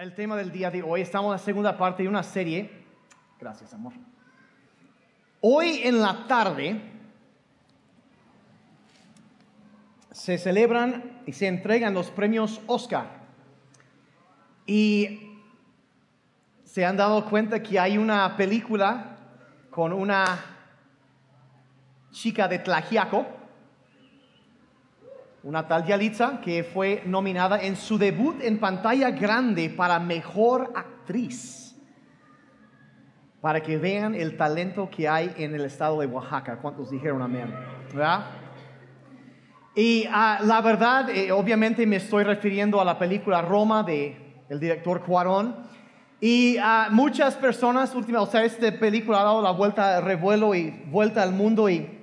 el tema del día de hoy. Estamos en la segunda parte de una serie. Gracias, amor. Hoy en la tarde se celebran y se entregan los premios Oscar. Y se han dado cuenta que hay una película con una chica de Tlajiaco, una tal Yalitza, que fue nominada en su debut en pantalla grande para Mejor Actriz. Para que vean el talento que hay en el estado de Oaxaca. ¿Cuántos dijeron amén? ¿Verdad? Y ah, la verdad, eh, obviamente me estoy refiriendo a la película Roma de el director Cuarón. Y a muchas personas, última, o sea, esta película ha dado la vuelta, revuelo y vuelta al mundo y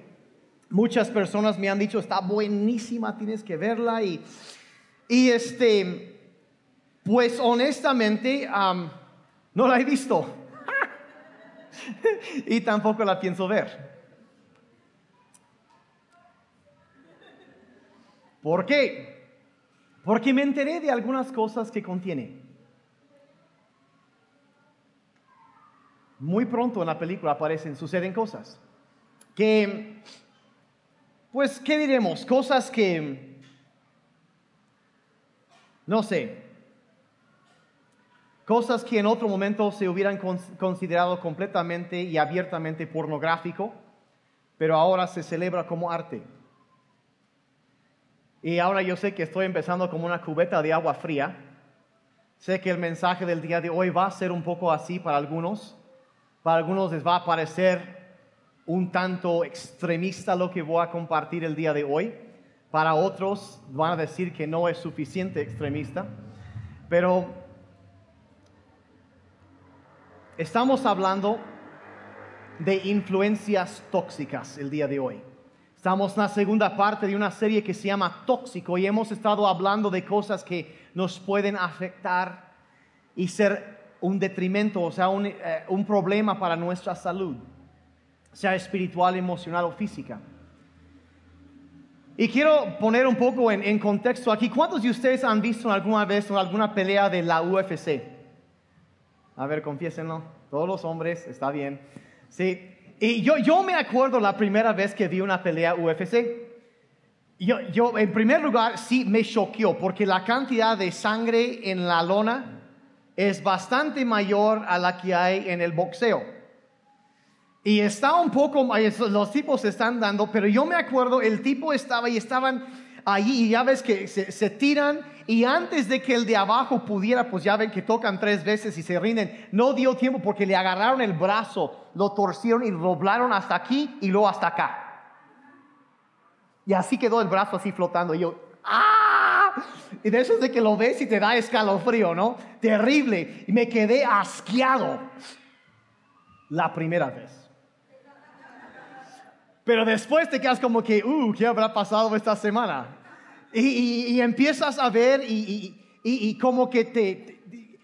muchas personas me han dicho, está buenísima, tienes que verla. Y, y este, pues honestamente, no la he visto. y tampoco la pienso ver. ¿Por qué? Porque me enteré de algunas cosas que contiene. Muy pronto en la película aparecen, suceden cosas que pues, ¿qué diremos? Cosas que, no sé, cosas que en otro momento se hubieran considerado completamente y abiertamente pornográfico, pero ahora se celebra como arte. Y ahora yo sé que estoy empezando como una cubeta de agua fría. Sé que el mensaje del día de hoy va a ser un poco así para algunos. Para algunos les va a parecer un tanto extremista lo que voy a compartir el día de hoy. Para otros van a decir que no es suficiente extremista. Pero estamos hablando de influencias tóxicas el día de hoy. Estamos en la segunda parte de una serie que se llama Tóxico y hemos estado hablando de cosas que nos pueden afectar y ser un detrimento, o sea, un, eh, un problema para nuestra salud sea espiritual, emocional o física. Y quiero poner un poco en, contexto aquí. ¿Cuántos de ustedes han visto alguna vez alguna pelea de la UFC? A ver, confiésenlo. Todos los hombres, está bien. Sí. Y yo, yo me acuerdo la primera vez que vi una pelea UFC. Yo, yo, en primer lugar, sí me choqueó porque la cantidad de sangre en la lona es bastante mayor a la que hay en el boxeo. Y está un poco, los tipos se están dando, pero yo me acuerdo, el tipo estaba y estaban allí y ya ves que se, tiran y antes de que el de abajo pudiera, pues ya ven que tocan tres veces y se rinden, no dio tiempo porque le agarraron el brazo, lo torcieron y doblaron hasta aquí y luego hasta acá. Y así quedó el brazo así flotando. Y yo, ¡ah! Y de eso es de que lo ves y te da escalofrío, ¿no? Terrible. Y me quedé asqueado la primera vez. Pero después te quedas como que, uh, ¿qué habrá pasado esta semana? Y, empiezas a ver y, como que te,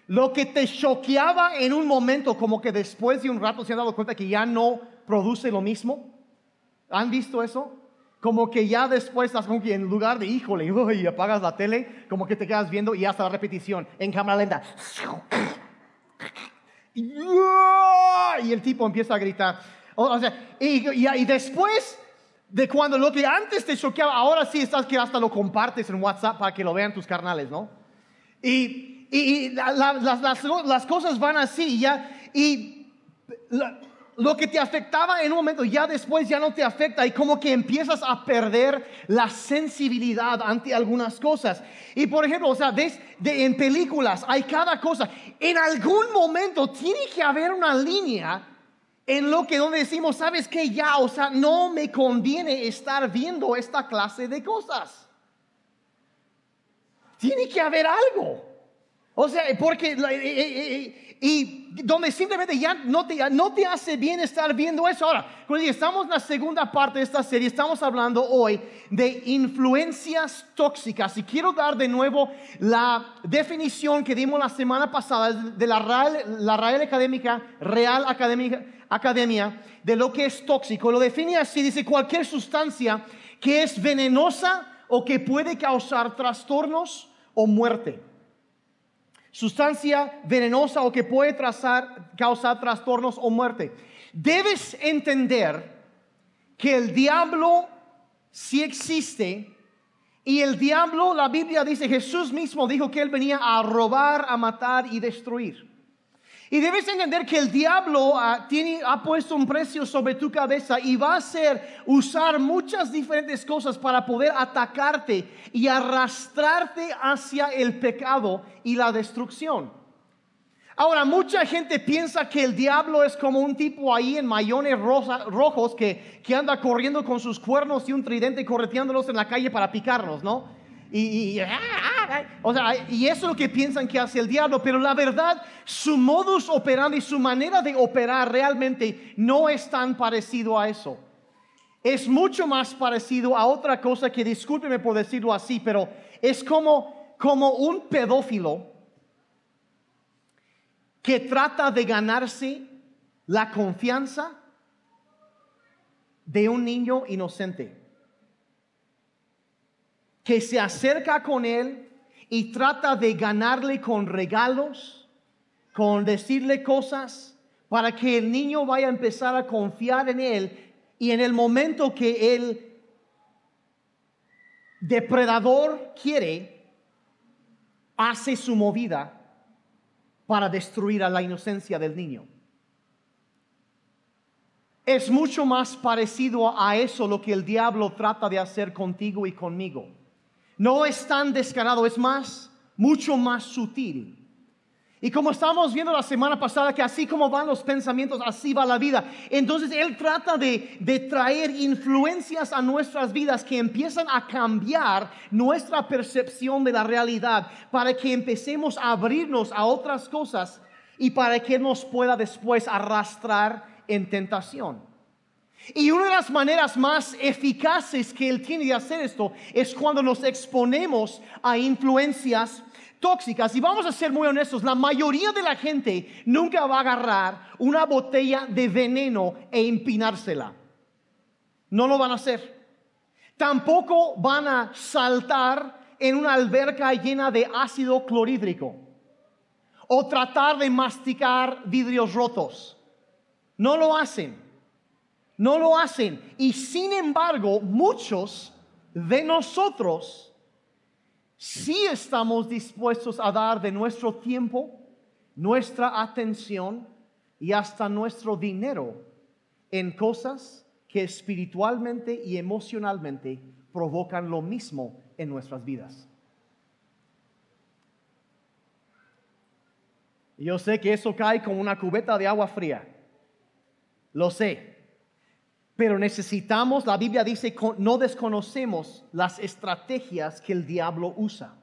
lo que te choqueaba en un momento, como que después de un rato se han dado cuenta que ya no produce lo mismo. ¿Han visto eso? Como que ya después estás como que en lugar de, híjole, y apagas la tele, como que te quedas viendo y hasta la repetición en cámara lenta. Y el tipo empieza a gritar. O, sea, y, después de cuando lo que antes te choqueaba, ahora sí estás que hasta lo compartes en WhatsApp para que lo vean tus carnales, ¿no? Y, y las, las, cosas van así, ya, y lo que te afectaba en un momento, ya después ya no te afecta y como que empiezas a perder la sensibilidad ante algunas cosas. Y por ejemplo, o sea, ves, de, en películas hay cada cosa. En algún momento tiene que haber una línea en lo que donde decimos, sabes que ya, o sea, no me conviene estar viendo esta clase de cosas. Tiene que haber algo. O sea, porque, eh, eh, eh, y donde simplemente ya no te, no te hace bien estar viendo eso. Ahora, estamos en la segunda parte de esta serie, estamos hablando hoy de influencias tóxicas. Y quiero dar de nuevo la definición que dimos la semana pasada de la Real, la Real Académica, Real Académica, Academia, de lo que es tóxico. Lo define así, dice cualquier sustancia que es venenosa o que puede causar trastornos o muerte. Sustancia venenosa o que puede causar trastornos o muerte. Debes entender que el diablo sí existe y el diablo, la Biblia dice, Jesús mismo dijo que él venía a robar, a matar y destruir. Y debes entender que el diablo ah, ha puesto un precio sobre tu cabeza y va a hacer usar muchas diferentes cosas para poder atacarte y arrastrarte hacia el pecado y la destrucción. Ahora, mucha gente piensa que el diablo es como un tipo ahí en mayones rojos que, que anda corriendo con sus cuernos y un tridente correteándolos en la calle para picarnos, ¿no? Y, ah, ah, ah, o sea, y eso es lo que piensan que hace el diablo, pero la verdad, su modus operandi, su manera de operar realmente no es tan parecido a eso. Es mucho más parecido a otra cosa que, discúlpeme por decirlo así, pero es como, como un pedófilo que trata de ganarse la confianza de un niño inocente, que se acerca con él y trata de ganarle con regalos, con decirle cosas, para que el niño vaya a empezar a confiar en él y en el momento que el depredador quiere, hace su movida para destruir a la inocencia del niño. Es mucho más parecido a eso lo que el diablo trata de hacer contigo y conmigo. No es tan descarado, es más, mucho más sutil. Y como estábamos viendo la semana pasada, que así como van los pensamientos, así va la vida. Entonces Él trata de, de, traer influencias a nuestras vidas que empiezan a cambiar nuestra percepción de la realidad para que empecemos a abrirnos a otras cosas y para que nos pueda después arrastrar en tentación. Y una de las maneras más eficaces que Él tiene de hacer esto es cuando nos exponemos a influencias tóxicas. Y vamos a ser muy honestos, la mayoría de la gente nunca va a agarrar una botella de veneno e empinársela. No lo van a hacer. Tampoco van a saltar en una alberca llena de ácido clorhídrico o tratar de masticar vidrios rotos. No lo hacen. No lo hacen. Y sin embargo, muchos de nosotros si estamos dispuestos a dar de nuestro tiempo, nuestra atención y hasta nuestro dinero en cosas que espiritualmente y emocionalmente provocan lo mismo en nuestras vidas. Yo sé que eso cae como una cubeta de agua fría. Lo sé. Pero necesitamos, la Biblia dice, no desconocemos las estrategias que el diablo usa.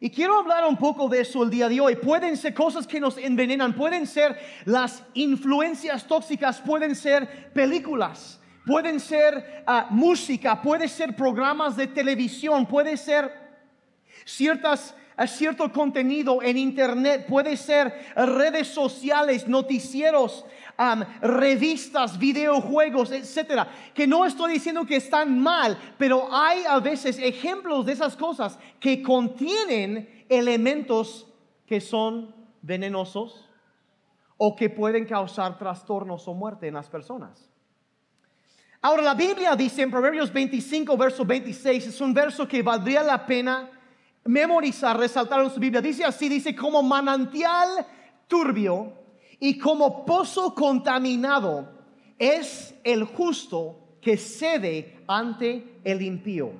Y quiero hablar un poco de eso el día de hoy. Pueden ser cosas que nos envenenan, pueden ser las influencias tóxicas, pueden ser películas, pueden ser ah, música, pueden ser programas de televisión, puede ser ciertas a cierto contenido en internet, puede ser redes sociales, noticieros, revistas, videojuegos, etcétera. Que no estoy diciendo que están mal, pero hay a veces ejemplos de esas cosas que contienen elementos que son venenosos o que pueden causar trastornos o muerte en las personas. Ahora la Biblia dice en Proverbios 25, verso 26, es un verso que valdría la pena memorizar, resaltar en su Biblia. Dice así, dice, como manantial turbio y como pozo contaminado es el justo que cede ante el impío.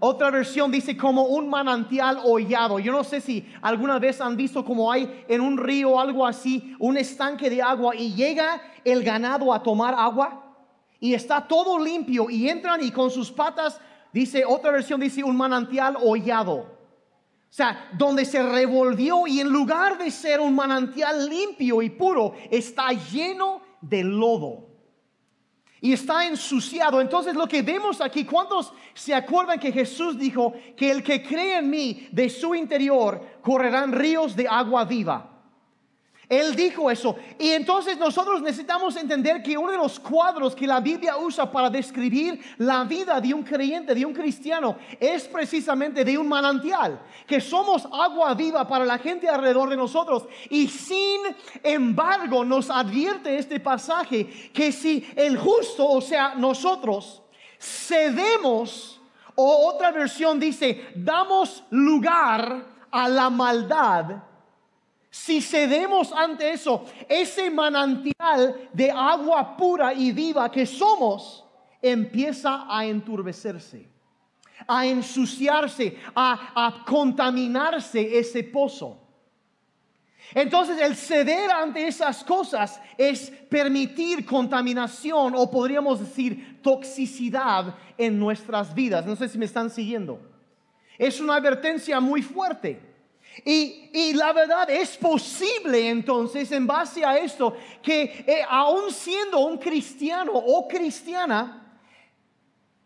Otra versión dice como un manantial hollado. Yo no sé si alguna vez han visto como hay en un río o algo así, un estanque de agua y llega el ganado a tomar agua y está todo limpio y entran y con sus patas, dice otra versión, dice un manantial hollado. O sea, donde se revolvió y en lugar de ser un manantial limpio y puro, está lleno de lodo. Y está ensuciado. Entonces lo que vemos aquí, ¿cuántos se acuerdan que Jesús dijo que el que cree en mí, de su interior, correrán ríos de agua viva? Él dijo eso. Y entonces nosotros necesitamos entender que uno de los cuadros que la Biblia usa para describir la vida de un creyente, de un cristiano, es precisamente de un manantial, que somos agua viva para la gente alrededor de nosotros. Y sin embargo nos advierte este pasaje que si el justo, o sea, nosotros, cedemos, o otra versión dice, damos lugar a la maldad, si cedemos ante eso, ese manantial de agua pura y viva que somos, empieza a enturbecerse, a ensuciarse, a, a contaminarse ese pozo. Entonces el ceder ante esas cosas es permitir contaminación o podríamos decir toxicidad en nuestras vidas. No sé si me están siguiendo. Es una advertencia muy fuerte. Y, la verdad es posible entonces, en base a esto, que eh, aún siendo un cristiano o cristiana,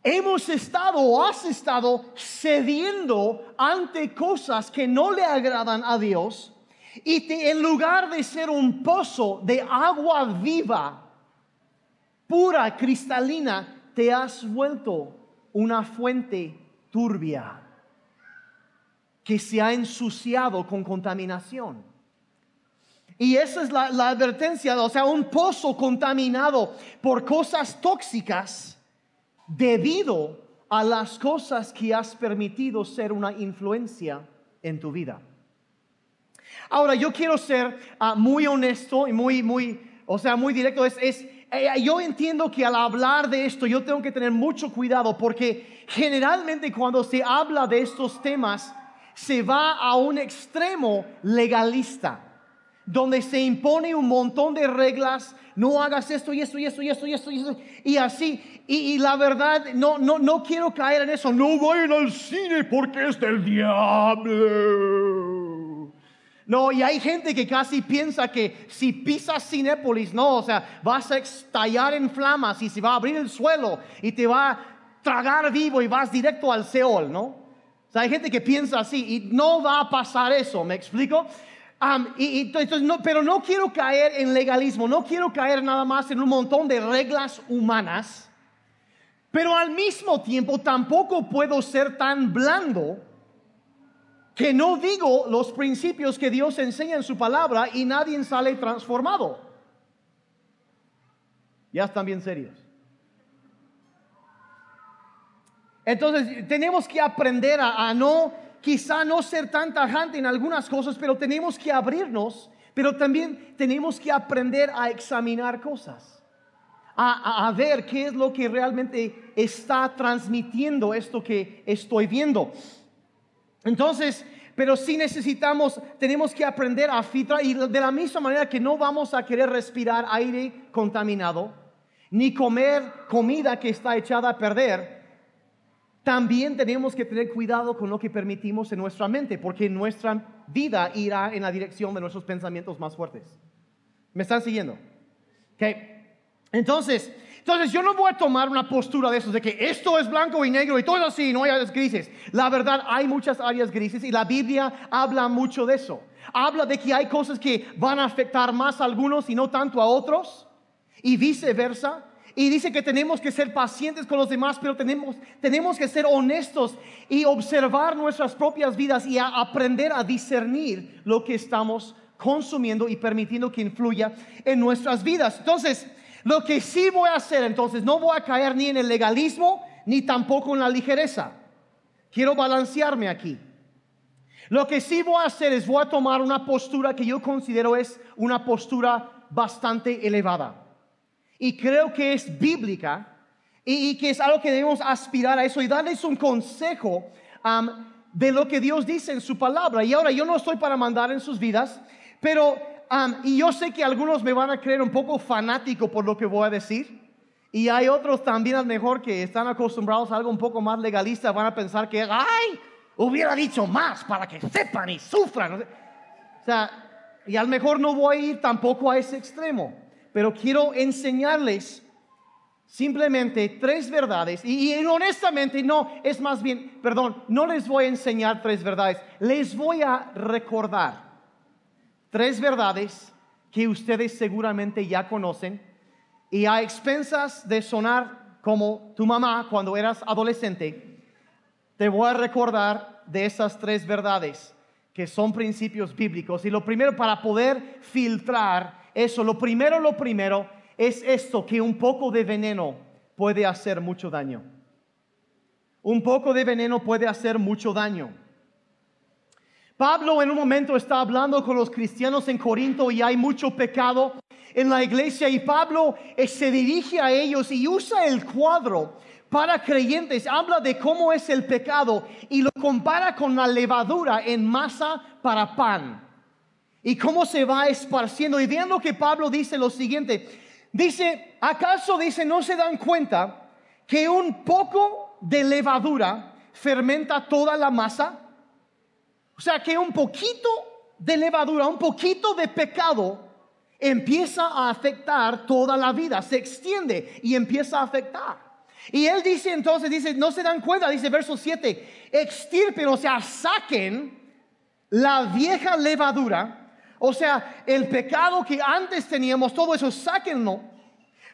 hemos estado o has estado cediendo ante cosas que no le agradan a Dios. Y en lugar de ser un pozo de agua viva, pura, cristalina, te has vuelto una fuente turbia que se ha ensuciado con contaminación. Y esa es la, advertencia, o sea, un pozo contaminado por cosas tóxicas debido a las cosas que has permitido ser una influencia en tu vida. Ahora, yo quiero ser ah, muy honesto y muy, muy, o sea, muy directo. Es, es eh, yo entiendo que al hablar de esto yo tengo que tener mucho cuidado porque generalmente cuando se habla de estos temas, se va a un extremo legalista, donde se impone un montón de reglas, no hagas esto y esto y esto y esto y esto y, esto, y así. Y, la verdad, no, no, no quiero caer en eso, no vayan al cine porque es del diablo. No, y hay gente que casi piensa que si pisas Cinépolis, no, o sea, vas a estallar en flamas y se va a abrir el suelo y te va a tragar vivo y vas directo al Seol, ¿no? Hay gente que piensa así y no va a pasar eso, ¿me explico? y, pero no quiero caer en legalismo, no quiero caer nada más en un montón de reglas humanas, pero al mismo tiempo tampoco puedo ser tan blando que no digo los principios que Dios enseña en su palabra y nadie sale transformado. Ya están bien serios. Entonces tenemos que aprender a, no, quizá no ser tan tajante en algunas cosas, pero tenemos que abrirnos, pero también tenemos que aprender a examinar cosas, a, ver qué es lo que realmente está transmitiendo esto que estoy viendo. Entonces, pero sí necesitamos, tenemos que aprender a filtrar y de la misma manera que no vamos a querer respirar aire contaminado, ni comer comida que está echada a perder, también tenemos que tener cuidado con lo que permitimos en nuestra mente, porque nuestra vida irá en la dirección de nuestros pensamientos más fuertes. ¿Me están siguiendo? Okay. Entonces, entonces yo no voy a tomar una postura de esos, de que esto es blanco y negro y todo así, no hay áreas grises. La verdad, hay muchas áreas grises y la Biblia habla mucho de eso. Habla de que hay cosas que van a afectar más a algunos y no tanto a otros, y viceversa. Y dice que tenemos que ser pacientes con los demás, pero tenemos, tenemos que ser honestos y observar nuestras propias vidas y aprender a discernir lo que estamos consumiendo y permitiendo que influya en nuestras vidas. Entonces, lo que sí voy a hacer, entonces, no voy a caer ni en el legalismo, ni tampoco en la ligereza. Quiero balancearme aquí. Lo que sí voy a hacer es voy a tomar una postura que yo considero es una postura bastante elevada y creo que es bíblica y, que es algo que debemos aspirar a eso y darles un consejo de lo que Dios dice en su palabra. Y ahora yo no estoy para mandar en sus vidas, pero y yo sé que algunos me van a creer un poco fanático por lo que voy a decir. Y hay otros también a lo mejor que están acostumbrados a algo un poco más legalista, van a pensar que, ay, hubiera dicho más para que sepan y sufran. O sea, y a lo mejor no voy a ir tampoco a ese extremo pero quiero enseñarles simplemente tres verdades. Y, honestamente, no, es más bien, perdón, no les voy a enseñar tres verdades, les voy a recordar tres verdades que ustedes seguramente ya conocen y a expensas de sonar como tu mamá cuando eras adolescente, te voy a recordar de esas tres verdades que son principios bíblicos. Y lo primero, para poder filtrar eso, lo primero, lo primero es esto, que un poco de veneno puede hacer mucho daño. Un poco de veneno puede hacer mucho daño. Pablo en un momento está hablando con los cristianos en Corinto y hay mucho pecado en la iglesia y Pablo eh, se dirige a ellos y usa el cuadro para creyentes, habla de cómo es el pecado y lo compara con la levadura en masa para pan y cómo se va esparciendo. Y vean lo que Pablo dice lo siguiente, dice, ¿acaso dice no se dan cuenta que un poco de levadura fermenta toda la masa? O sea que un poquito de levadura, un poquito de pecado empieza a afectar toda la vida, se extiende y empieza a afectar. Y él dice entonces, dice, no se dan cuenta, dice verso 7, extirpen, o sea, saquen la vieja levadura, o sea, el pecado que antes teníamos, todo eso, sáquenlo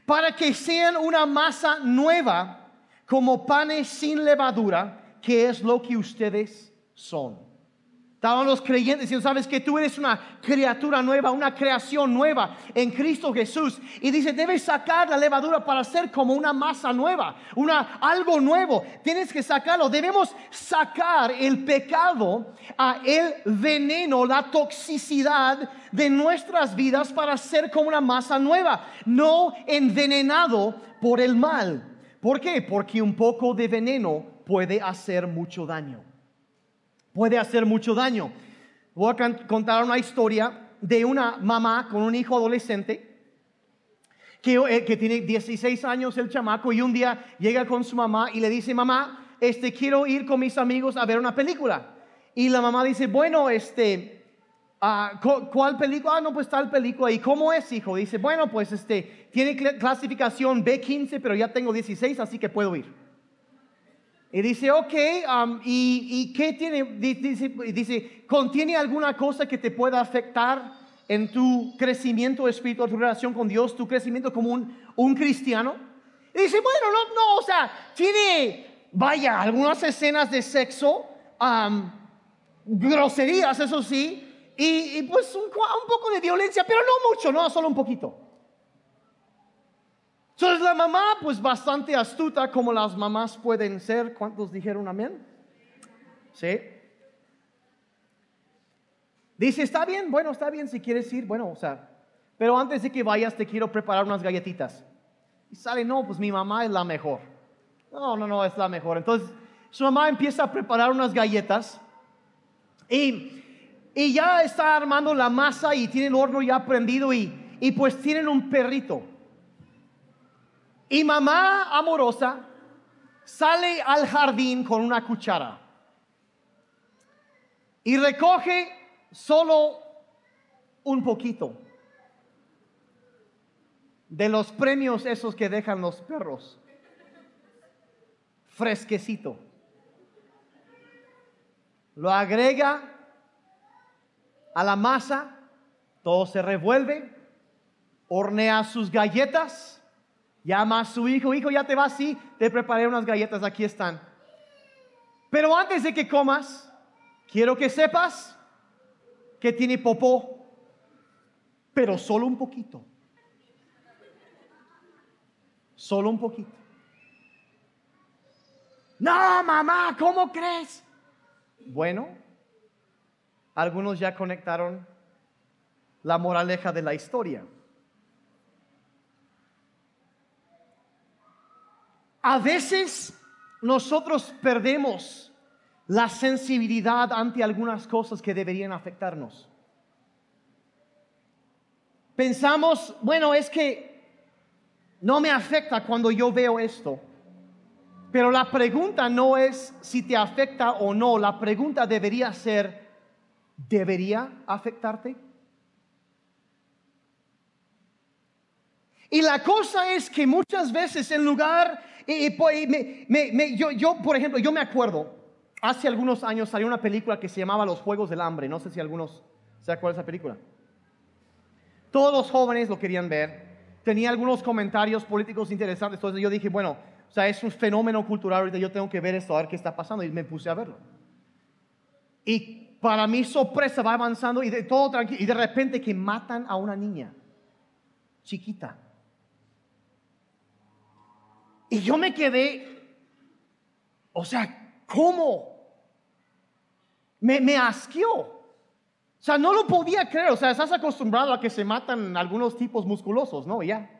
para que sean una masa nueva como panes sin levadura, que es lo que ustedes son. Estaban los creyentes diciendo, sabes que tú eres una criatura nueva, una creación nueva en Cristo Jesús. Y dice, debes sacar la levadura para ser como una masa nueva, una, algo nuevo. Tienes que sacarlo. Debemos sacar el pecado, a el veneno, la toxicidad de nuestras vidas para ser como una masa nueva, no envenenado por el mal. ¿Por qué? Porque un poco de veneno puede hacer mucho daño puede hacer mucho daño. Voy a contar una historia de una mamá con un hijo adolescente que, eh, tiene 16 años el chamaco y un día llega con su mamá y le dice, mamá, este, quiero ir con mis amigos a ver una película. Y la mamá dice, bueno, este, ah, ¿cuál película? Ah, no, pues tal película. ¿Y cómo es, hijo? Dice, bueno, pues este, tiene clasificación B15, pero ya tengo 16, así que puedo ir. Y dice, ok, um, ¿y, qué tiene? Dice, dice, ¿contiene alguna cosa que te pueda afectar en tu crecimiento espiritual, tu relación con Dios, tu crecimiento como un, un cristiano? Y dice, bueno, no, no, o sea, tiene, vaya, algunas escenas de sexo, um, groserías, eso sí, y, pues un, un poco de violencia, pero no mucho, no, solo un poquito. Entonces la mamá, pues bastante astuta como las mamás pueden ser. ¿Cuántos dijeron amén? Sí. Dice, está bien, bueno, está bien si quieres ir, bueno, o sea, pero antes de que vayas te quiero preparar unas galletitas. Y sale, no, pues mi mamá es la mejor. No, no, no, es la mejor. Entonces su mamá empieza a preparar unas galletas y, y ya está armando la masa y tiene el horno ya prendido y, y pues tienen un perrito. Y mamá amorosa sale al jardín con una cuchara y recoge solo un poquito de los premios esos que dejan los perros. Fresquecito. Lo agrega a la masa, todo se revuelve, hornea sus galletas Llama a su hijo, hijo, ya te vas, sí, te preparé unas galletas, aquí están. Pero antes de que comas, quiero que sepas que tiene popó, pero solo un poquito. Solo un poquito. No, mamá, ¿cómo crees? Bueno, algunos ya conectaron la moraleja de la historia. A veces nosotros perdemos la sensibilidad ante algunas cosas que deberían afectarnos. Pensamos, bueno, es que no me afecta cuando yo veo esto. Pero la pregunta no es si te afecta o no, la pregunta debería ser, ¿debería afectarte? Y la cosa es que muchas veces en lugar y, yo, yo, por ejemplo, yo me acuerdo, hace algunos años salió una película que se llamaba Los Juegos del Hambre. No sé si algunos se acuerdan de esa película. Todos los jóvenes lo querían ver. Tenía algunos comentarios políticos interesantes. Entonces yo dije, bueno, o sea, es un fenómeno cultural. Ahorita yo tengo que ver esto, a ver qué está pasando. Y me puse a verlo. Y para mi sorpresa va avanzando y de todo tranquilo. Y de repente que matan a una niña chiquita. Y yo me quedé, o sea, ¿cómo? Me, me asqueó. O sea, no lo podía creer. O sea, estás acostumbrado a que se matan algunos tipos musculosos, ¿no? Ya.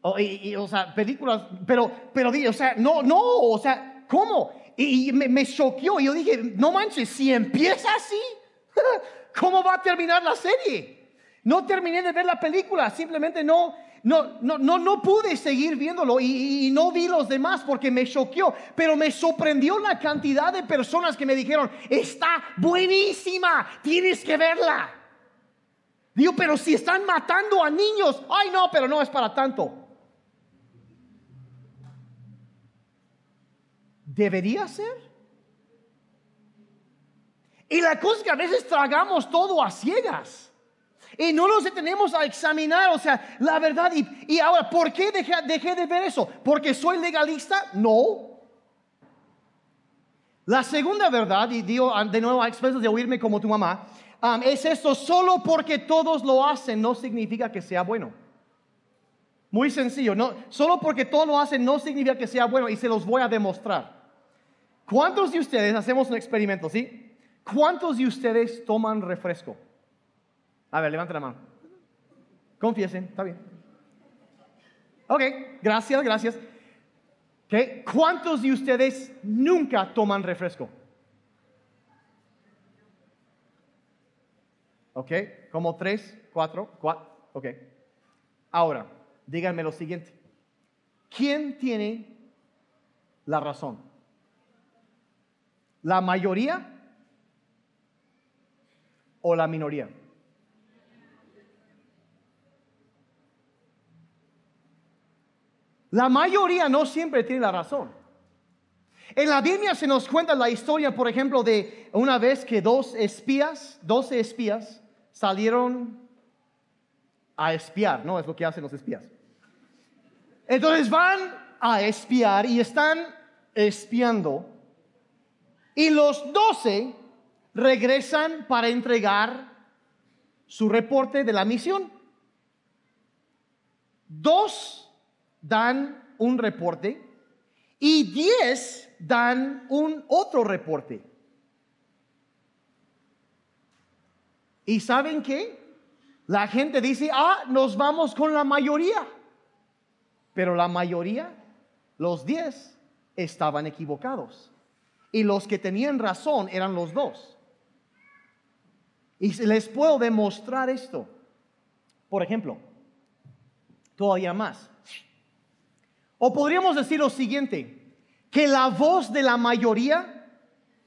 O, y, o sea, películas, pero, pero, o sea, no, no, o sea, ¿cómo? Y, me, me choqueó. Y yo dije, no manches, si empieza así, ¿cómo va a terminar la serie? No terminé de ver la película, simplemente no, no, no, no, no pude seguir viéndolo y, y, no vi los demás porque me choqueó, pero me sorprendió la cantidad de personas que me dijeron, está buenísima, tienes que verla. Digo, pero si están matando a niños, ay no, pero no es para tanto. ¿Debería ser? Y la cosa es que a veces tragamos todo a ciegas. Y no nos detenemos a examinar, o sea, la verdad. Y, ahora, ¿por qué dejé, de ver eso? ¿Porque soy legalista? No. La segunda verdad, y digo de nuevo a expresos de oírme como tu mamá, um, es esto, solo porque todos lo hacen no significa que sea bueno. Muy sencillo, no, solo porque todos lo hacen no significa que sea bueno y se los voy a demostrar. ¿Cuántos de ustedes, hacemos un experimento, ¿sí? ¿Cuántos de ustedes toman refresco? A ver, levante la mano. Confiesen, está bien. Ok, gracias, gracias. ¿Qué? ¿Cuántos de ustedes nunca toman refresco? Ok, como tres, cuatro, cuatro. Ok. Ahora, díganme lo siguiente. ¿Quién tiene la razón? ¿La mayoría o la minoría? La mayoría no siempre tiene la razón. En la Biblia se nos cuenta la historia, por ejemplo, de una vez que dos espías, doce espías, salieron a espiar, ¿no? Es lo que hacen los espías. Entonces van a espiar y están espiando. Y los doce regresan para entregar su reporte de la misión. Dos dan un reporte y 10 dan un otro reporte. ¿Y saben qué? La gente dice, ah, nos vamos con la mayoría. Pero la mayoría, los 10, estaban equivocados. Y los que tenían razón eran los dos. Y les puedo demostrar esto. Por ejemplo, todavía más. O podríamos decir lo siguiente, que la voz de la mayoría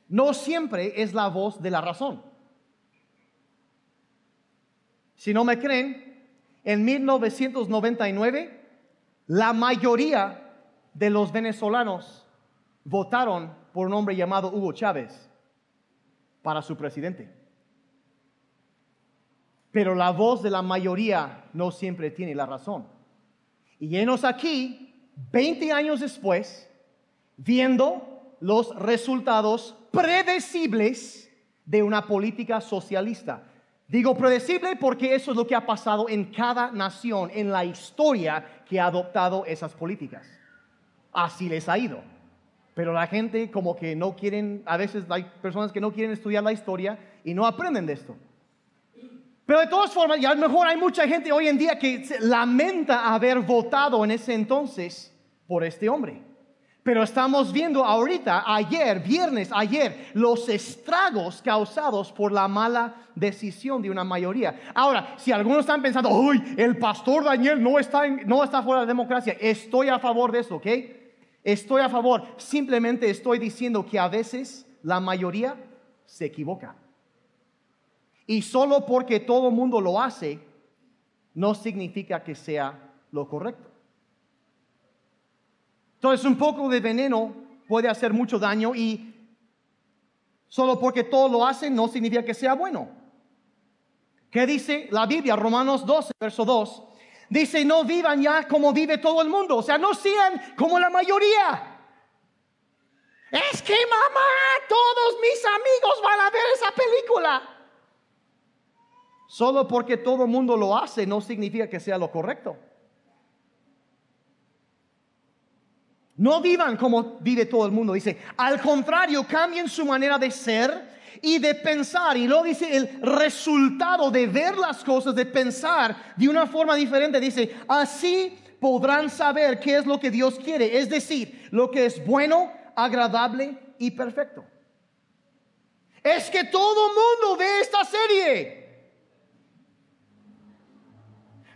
no siempre es la voz de la razón. Si no me creen, en 1999 la mayoría de los venezolanos votaron por un hombre llamado Hugo Chávez para su presidente. Pero la voz de la mayoría no siempre tiene la razón. Y llenos aquí 20 años después, viendo los resultados predecibles de una política socialista. Digo predecible porque eso es lo que ha pasado en cada nación en la historia que ha adoptado esas políticas. Así les ha ido. Pero la gente como que no quieren, a veces hay personas que no quieren estudiar la historia y no aprenden de esto. Pero de todas formas, y a lo mejor hay mucha gente hoy en día que lamenta haber votado en ese entonces por este hombre. Pero estamos viendo ahorita, ayer, viernes, ayer, los estragos causados por la mala decisión de una mayoría. Ahora, si algunos están pensando, uy, el pastor Daniel no está, no está fuera de la democracia, estoy a favor de eso, ¿ok? Estoy a favor. Simplemente estoy diciendo que a veces la mayoría se equivoca. Y solo porque todo el mundo lo hace, no significa que sea lo correcto. Entonces un poco de veneno puede hacer mucho daño y solo porque todo lo hacen no significa que sea bueno. ¿Qué dice la Biblia? Romanos 12, verso 2. Dice, no vivan ya como vive todo el mundo. O sea, no sean como la mayoría. Es que mamá, todos mis amigos van a ver esa película. Solo porque todo el mundo lo hace no significa que sea lo correcto. No vivan como vive todo el mundo, dice. Al contrario, cambien su manera de ser y de pensar. Y luego dice el resultado de ver las cosas, de pensar de una forma diferente. Dice, así podrán saber qué es lo que Dios quiere. Es decir, lo que es bueno, agradable y perfecto. Es que todo mundo ve esta serie.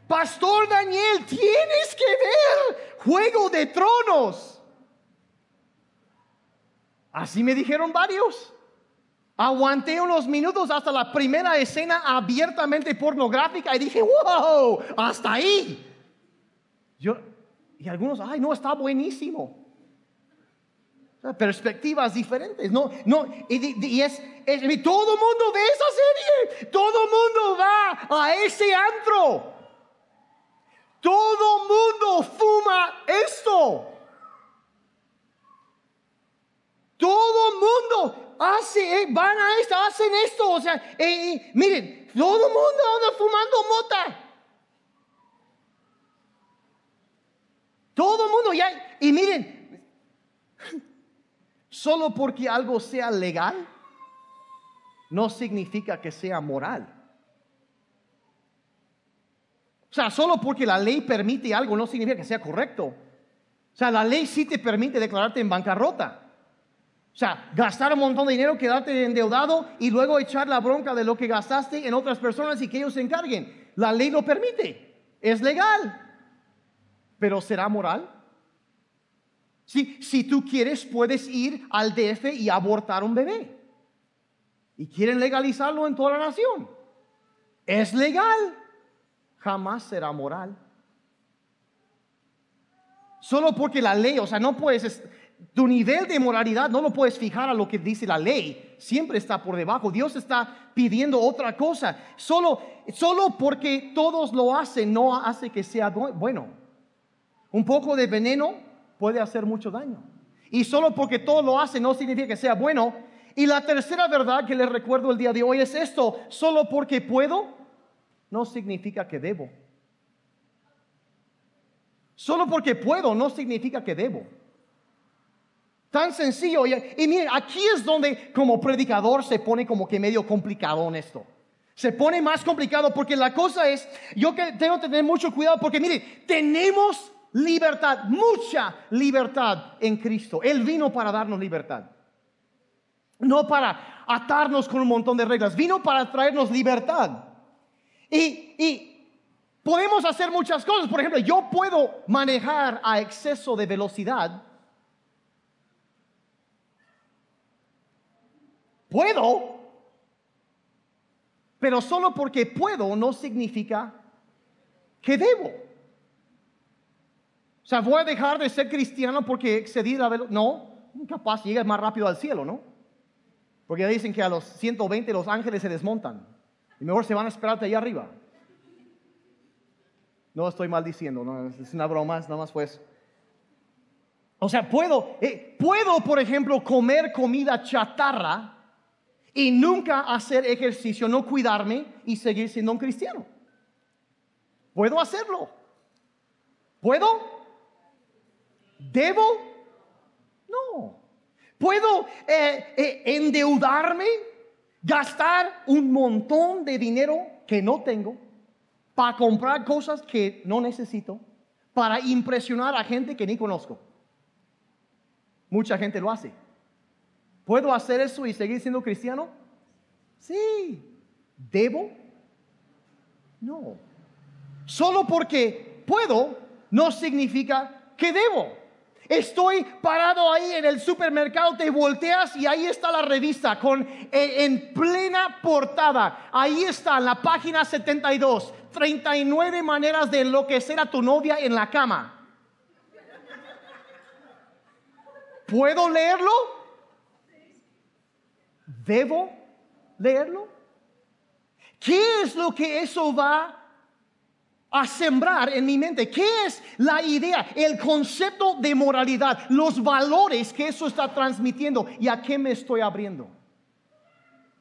Pastor Daniel, tienes que ver Juego de Tronos. Así me dijeron varios. Aguanté unos minutos hasta la primera escena abiertamente pornográfica y dije, wow, hasta ahí. Yo, y algunos, ay, no, está buenísimo. perspectivas diferentes, no, no, y, es, es, todo mundo ve esa serie, todo mundo va a ese antro. Todo mundo fuma esto. Todo mundo hace, eh, van a esto, hacen esto. O sea, eh, eh, miren, todo mundo anda fumando mota. Todo mundo ya, y miren, solo porque algo sea legal, no significa que sea moral. O sea, solo porque la ley permite algo no significa que sea correcto. O sea, la ley sí te permite declararte en bancarrota. O sea, gastar un montón de dinero, quedarte endeudado y luego echar la bronca de lo que gastaste en otras personas y que ellos se encarguen. La ley lo permite. Es legal. Pero ¿será moral? Si, si tú quieres, puedes ir al DF y abortar un bebé. Y quieren legalizarlo en toda la nación. Es legal jamás será moral. Solo porque la ley, o sea, no puedes, tu nivel de moralidad no lo puedes fijar a lo que dice la ley, siempre está por debajo. Dios está pidiendo otra cosa. Solo, solo porque todos lo hacen no hace que sea bueno. Un poco de veneno puede hacer mucho daño. Y solo porque todos lo hacen no significa que sea bueno. Y la tercera verdad que les recuerdo el día de hoy es esto, solo porque puedo no significa que debo. Solo porque puedo no significa que debo. Tan sencillo. Y, miren, aquí es donde como predicador se pone como que medio complicado en esto. Se pone más complicado porque la cosa es, yo que tengo que tener mucho cuidado porque miren, tenemos libertad, mucha libertad en Cristo. Él vino para darnos libertad. No para atarnos con un montón de reglas, vino para traernos libertad. Y, podemos hacer muchas cosas. Por ejemplo, yo puedo manejar a exceso de velocidad. Puedo, pero solo porque puedo no significa que debo. O sea, voy a dejar de ser cristiano porque excedí la velocidad. No, capaz llegas más rápido al cielo, ¿no? Porque dicen que a los 120 los ángeles se desmontan. Y mejor se van a esperarte allá arriba. No estoy maldiciendo, no, es una broma, nada más pues. O sea, puedo, eh, puedo, por ejemplo, comer comida chatarra y nunca hacer ejercicio, no cuidarme y seguir siendo un cristiano. Puedo hacerlo. ¿Puedo? ¿Debo? No. ¿Puedo eh, eh, endeudarme gastar un montón de dinero que no tengo para comprar cosas que no necesito, para impresionar a gente que ni conozco. Mucha gente lo hace. ¿Puedo hacer eso y seguir siendo cristiano? Sí. ¿Debo? No. Solo porque puedo no significa que debo. Estoy parado ahí en el supermercado, te volteas y ahí está la revista con eh, en plena portada. Ahí está en la página 72, 39 maneras de enloquecer a tu novia en la cama. ¿Puedo leerlo? ¿Debo leerlo? ¿Qué es lo que eso va a sembrar en mi mente? ¿Qué es la idea, el concepto de moralidad, los valores que eso está transmitiendo y a qué me estoy abriendo?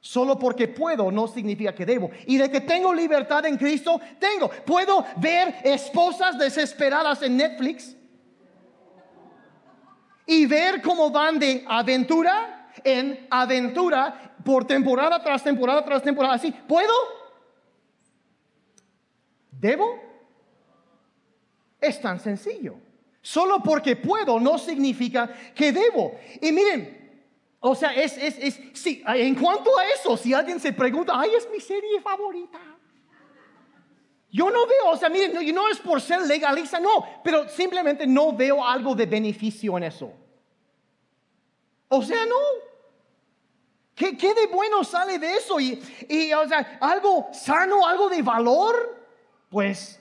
Solo porque puedo no significa que debo. Y de que tengo libertad en Cristo, tengo. Puedo ver esposas desesperadas en Netflix y ver cómo van de aventura en aventura por temporada tras temporada tras temporada. Así, ¿puedo? ¿Debo? Es tan sencillo. Solo porque puedo no significa que debo. Y miren, o sea, es, es, es, sí, en cuanto a eso, si alguien se pregunta, ay, es mi serie favorita. Yo no veo, o sea, miren, no, no es por ser legalista, no, pero simplemente no veo algo de beneficio en eso. O sea, no. ¿Qué, qué de bueno sale de eso? Y, y, o sea, algo sano, algo de valor pues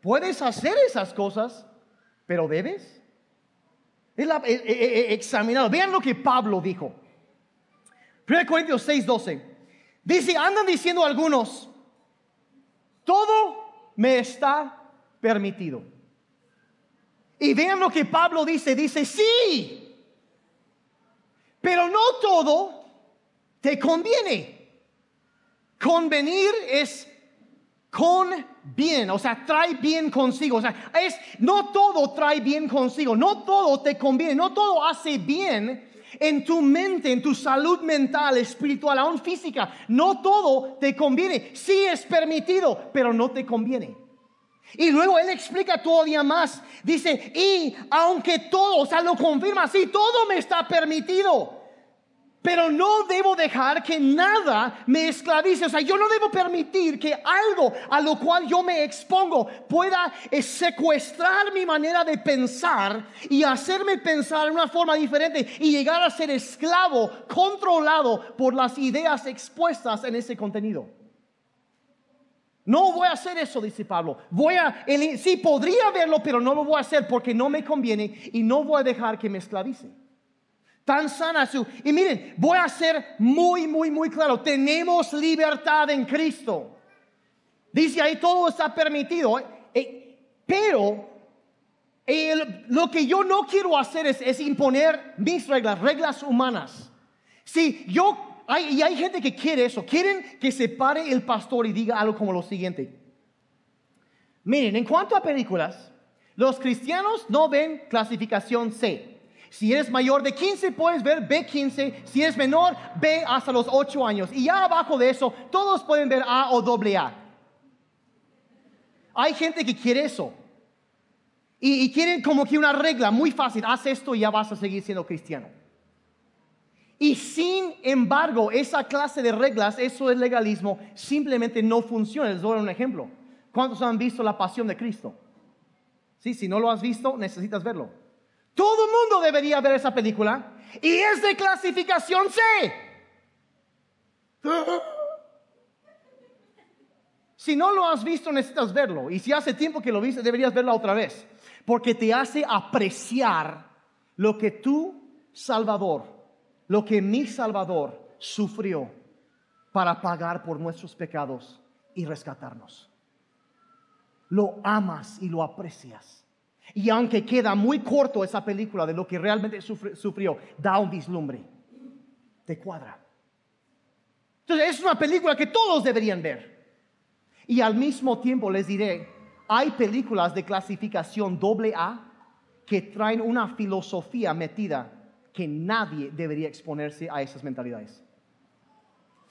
puedes hacer esas cosas, pero debes. Es la, examinado. Vean lo que Pablo dijo. 1 Corintios 6, 12. Dice, andan diciendo algunos, todo me está permitido. Y vean lo que Pablo dice, dice, sí, pero no todo te conviene. Convenir es con bien, o sea, trae bien consigo. O sea, es, no todo trae bien consigo, no todo te conviene, no todo hace bien en tu mente, en tu salud mental, espiritual, aún física. No todo te conviene. Sí es permitido, pero no te conviene. Y luego él explica todavía más. Dice, y aunque todo, o sea, lo confirma, sí, todo me está permitido. Pero no debo dejar que nada me esclavice. O sea, yo no debo permitir que algo a lo cual yo me expongo pueda eh, secuestrar mi manera de pensar y hacerme pensar en una forma diferente y llegar a ser esclavo, controlado por las ideas expuestas en ese contenido. No voy a hacer eso, dice Pablo. Voy a, sí, podría verlo, pero no lo voy a hacer porque no me conviene y no voy a dejar que me esclavice tan sana su... Y miren, voy a ser muy, muy, muy claro. Tenemos libertad en Cristo. Dice ahí todo está permitido. Eh, pero lo que yo no quiero hacer es, imponer mis reglas, reglas humanas. Si yo, hay, y hay gente que quiere eso, quieren que se pare el pastor y diga algo como lo siguiente. Miren, en cuanto a películas, los cristianos no ven clasificación C. Si eres mayor de 15, puedes ver B15. Si eres menor, B hasta los 8 años. Y ya abajo de eso, todos pueden ver A o doble A. Hay gente que quiere eso. Y, quieren como que una regla muy fácil. Haz esto y ya vas a seguir siendo cristiano. Y sin embargo, esa clase de reglas, eso es legalismo, simplemente no funciona. Les doy un ejemplo. ¿Cuántos han visto la pasión de Cristo? Sí, si no lo has visto, necesitas verlo. Todo el mundo debería ver esa película y es de clasificación C. Si no lo has visto, necesitas verlo. Y si hace tiempo que lo viste, deberías verlo otra vez. Porque te hace apreciar lo que tu Salvador, lo que mi Salvador sufrió para pagar por nuestros pecados y rescatarnos. Lo amas y lo aprecias. Y aunque queda muy corto esa película de lo que realmente sufrió, da un vislumbre. Te cuadra. Entonces es una película que todos deberían ver. Y al mismo tiempo les diré, hay películas de clasificación doble A que traen una filosofía metida que nadie debería exponerse a esas mentalidades.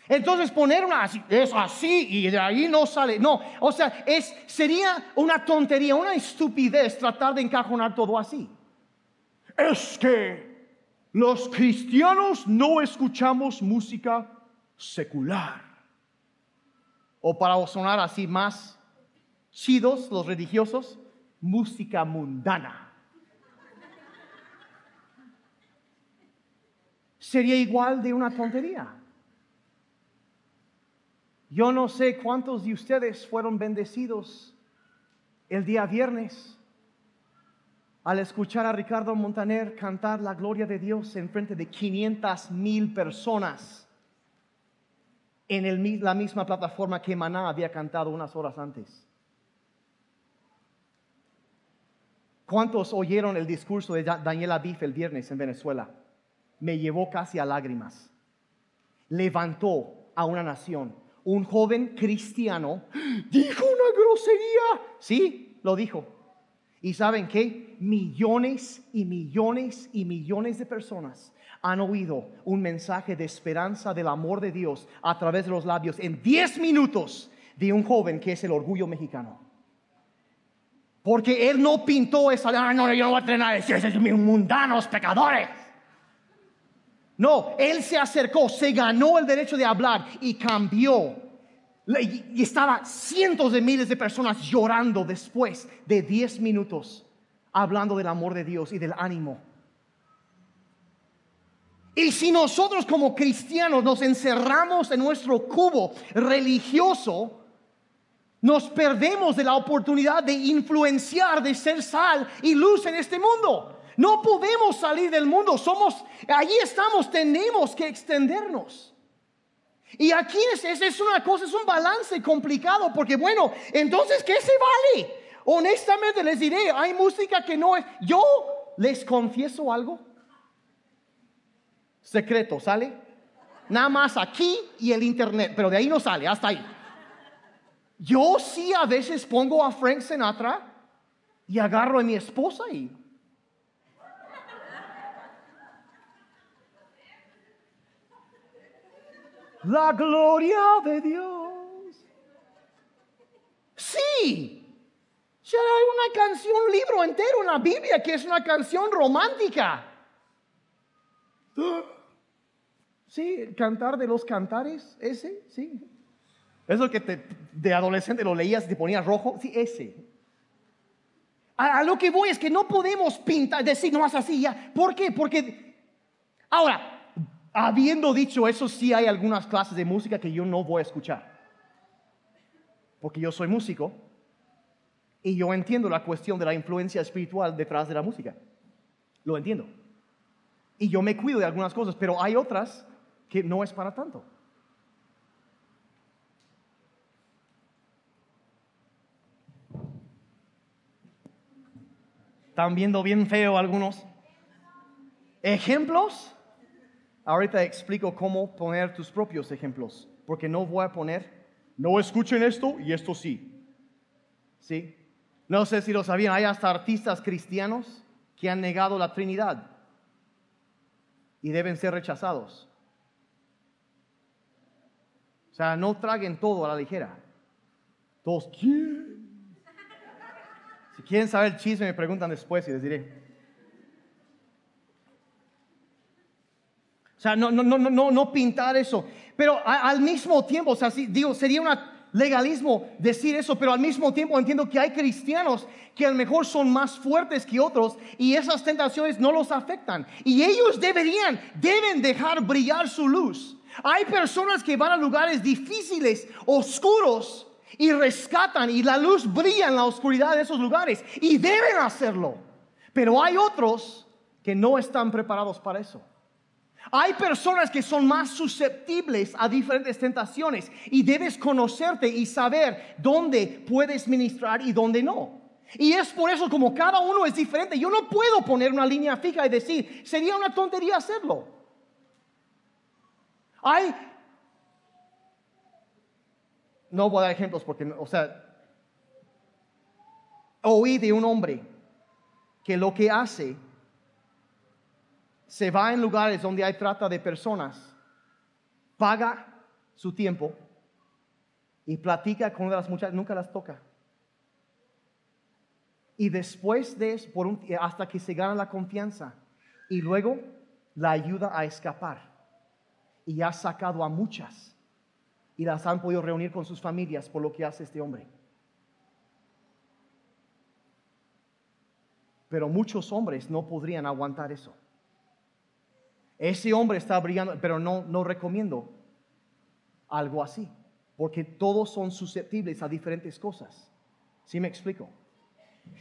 Entonces poner una así, es así y de ahí no sale. No, o sea, es, sería una tontería, una estupidez tratar de encajonar todo así. Es que los cristianos no escuchamos música secular. O para sonar así más chidos los religiosos, música mundana. Sería igual de una tontería. Yo no sé cuántos de ustedes fueron bendecidos el día viernes al escuchar a Ricardo Montaner cantar la gloria de Dios en frente de 500 mil personas en la misma plataforma que Maná había cantado unas horas antes. ¿Cuántos oyeron el discurso de Da- Daniela Biff el viernes en Venezuela? Me llevó casi a lágrimas. Levantó a una nación. Un joven cristiano dijo una grosería. Sí, lo dijo. ¿Y saben qué? Millones y millones y millones de personas han oído un mensaje de esperanza del amor de Dios a través de los labios en 10 minutos de un joven que es el orgullo mexicano. Porque él no pintó esa, ah, no, yo no voy a tener nada esos mundanos pecadores. No, él se acercó, se ganó el derecho de hablar y cambió. Y estaba cientos de miles de personas llorando después de 10 minutos hablando del amor de Dios y del ánimo. Y si nosotros como cristianos nos encerramos en nuestro cubo religioso, nos perdemos de la oportunidad de influenciar, de ser sal y luz en este mundo. No podemos salir del mundo, somos, allí estamos, tenemos que extendernos. Y aquí es, es, una cosa, es un balance complicado, porque bueno, entonces, ¿qué se vale? Honestamente les diré, hay música que no es, yo les confieso algo, secreto, ¿sale? Nada más aquí y el internet, pero de ahí no sale, hasta ahí. Yo sí a veces pongo a Frank Sinatra y agarro a mi esposa y... La gloria de Dios. Sí. Ya hay una canción, un libro entero, una Biblia que es una canción romántica. Sí, cantar de los cantares, ese, sí. Eso que de adolescente lo leías y te ponías rojo, sí, ese. A, a lo que voy es que no podemos pintar, decir nomás así ya. ¿Por qué? Porque, ahora, habiendo dicho eso, sí hay algunas clases de música que yo no voy a escuchar. Porque yo soy músico y yo entiendo la cuestión de la influencia espiritual detrás de la música. Lo entiendo. Y yo me cuido de algunas cosas, pero hay otras que no es para tanto. Están viendo bien feo algunos. Ejemplos. Ahorita explico cómo poner tus propios ejemplos, porque no voy a poner, no escuchen esto y esto sí. ¿Sí? No sé si lo sabían, hay hasta artistas cristianos que han negado la Trinidad y deben ser rechazados. O sea, no traguen todo a la ligera. Todos quieren. Si quieren saber el chisme, me preguntan después y les diré. O sea, no, no, no, no, no pintar eso. Pero al mismo tiempo, o sea, sí, digo, sería un legalismo decir eso, pero al mismo tiempo entiendo que hay cristianos que a lo mejor son más fuertes que otros y esas tentaciones no los afectan. Y ellos deberían, deben dejar brillar su luz. Hay personas que van a lugares difíciles, oscuros, y rescatan y la luz brilla en la oscuridad de esos lugares y deben hacerlo. Pero hay otros que no están preparados para eso. Hay personas que son más susceptibles a diferentes tentaciones y debes conocerte y saber dónde puedes ministrar y dónde no. Y es por eso como cada uno es diferente. Yo no puedo poner una línea fija y decir, sería una tontería hacerlo. Hay... No voy a dar ejemplos porque, o sea, oí de un hombre que lo que hace se va en lugares donde hay trata de personas, paga su tiempo y platica con las muchachas, nunca las toca. Y después de eso, por un- hasta que se gana la confianza, y luego la ayuda a escapar. Y ha sacado a muchas y las han podido reunir con sus familias por lo que hace este hombre. Pero muchos hombres no podrían aguantar eso. Ese hombre está brillando, pero no, no recomiendo algo así, porque todos son susceptibles a diferentes cosas. ¿Sí me explico?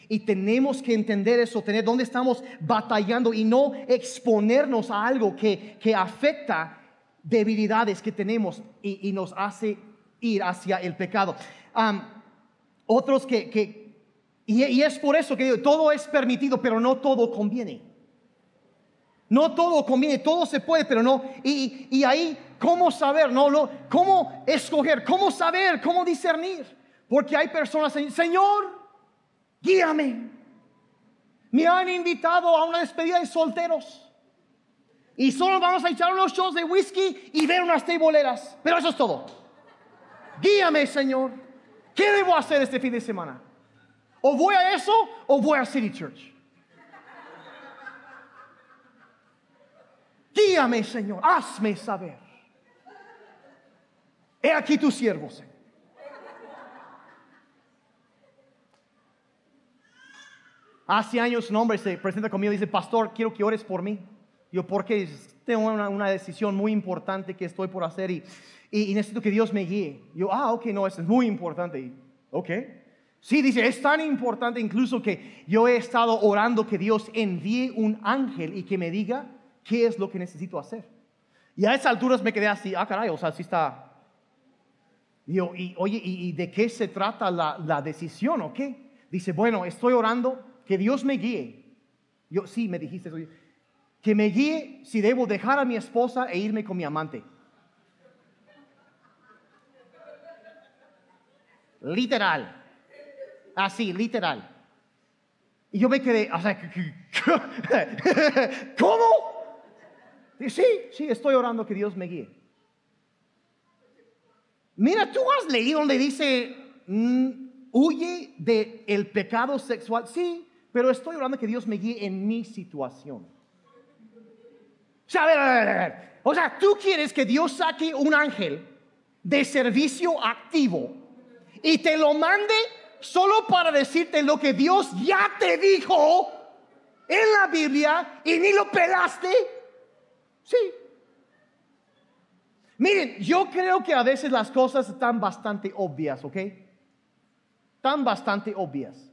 Y tenemos que entender eso, tener dónde estamos batallando y no exponernos a algo que, que afecta debilidades que tenemos y, nos hace ir hacia el pecado. otros que, y, es por eso que digo, todo es permitido, pero no todo conviene. No todo conviene, todo se puede, pero no. Y, ahí, ¿cómo saber? No, no, ¿Cómo escoger? ¿Cómo saber? ¿Cómo discernir? Porque hay personas, Señor, guíame. Me han invitado a una despedida de solteros. Y solo vamos a echar unos shows de whisky y ver unas teboleras. Pero eso es todo. Guíame, Señor. ¿Qué debo hacer este fin de semana? O voy a eso o voy a City Church. Guíame, Señor. Hazme saber. He aquí tu siervo. Hace años un hombre se presenta conmigo y dice, pastor, quiero que ores por mí. Yo, porque tengo una, decisión muy importante que estoy por hacer y, y, necesito que Dios me guíe. Yo, ah, ok, no, eso es muy importante. ok. Sí, dice, es tan importante incluso que yo he estado orando que Dios envíe un ángel y que me diga qué es lo que necesito hacer. Y a esas alturas me quedé así, ah, caray, o sea, sí está. Y yo, y, oye, ¿y, de qué se trata la, la decisión o qué? Dice, bueno, estoy orando que Dios me guíe. Yo, sí, me dijiste eso. Que me guíe si debo dejar a mi esposa e irme con mi amante. Literal. Así, literal. Y yo me quedé, o sea, ¿cómo? Sí, sí, estoy orando que Dios me guíe. Mira, tú has leído donde dice, mm, huye del el pecado sexual. Sí, pero estoy orando que Dios me guíe en mi situación. O sea. O sea, tú quieres que Dios saque un ángel de servicio activo y te lo mande solo para decirte lo que Dios ya te dijo en la Biblia y ni lo pelaste. Sí. Miren, yo creo que a veces las cosas están bastante obvias, ¿ok? Están bastante obvias